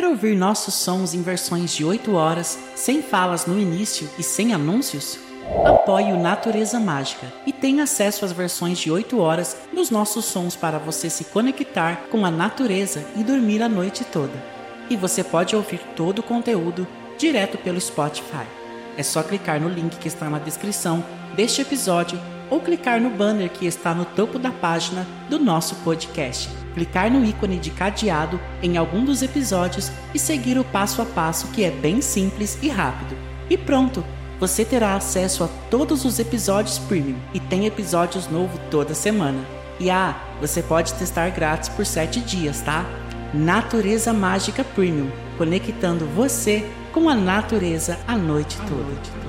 Quer ouvir nossos sons em versões de 8 horas, sem falas no início e sem anúncios? Apoie o Natureza Mágica e tenha acesso às versões de 8 horas nos nossos sons para você se conectar com a natureza e dormir a noite toda. E você pode ouvir todo o conteúdo direto pelo Spotify. É só clicar no link que está na descrição deste episódio ou clicar no banner que está no topo da página do nosso podcast. Clicar no ícone de cadeado em algum dos episódios e seguir o passo a passo que é bem simples e rápido. E pronto! Você terá acesso a todos os episódios premium e tem episódios novos toda semana. E ah, você pode testar grátis por 7 dias, tá? Natureza Mágica Premium, conectando você com a natureza a noite toda.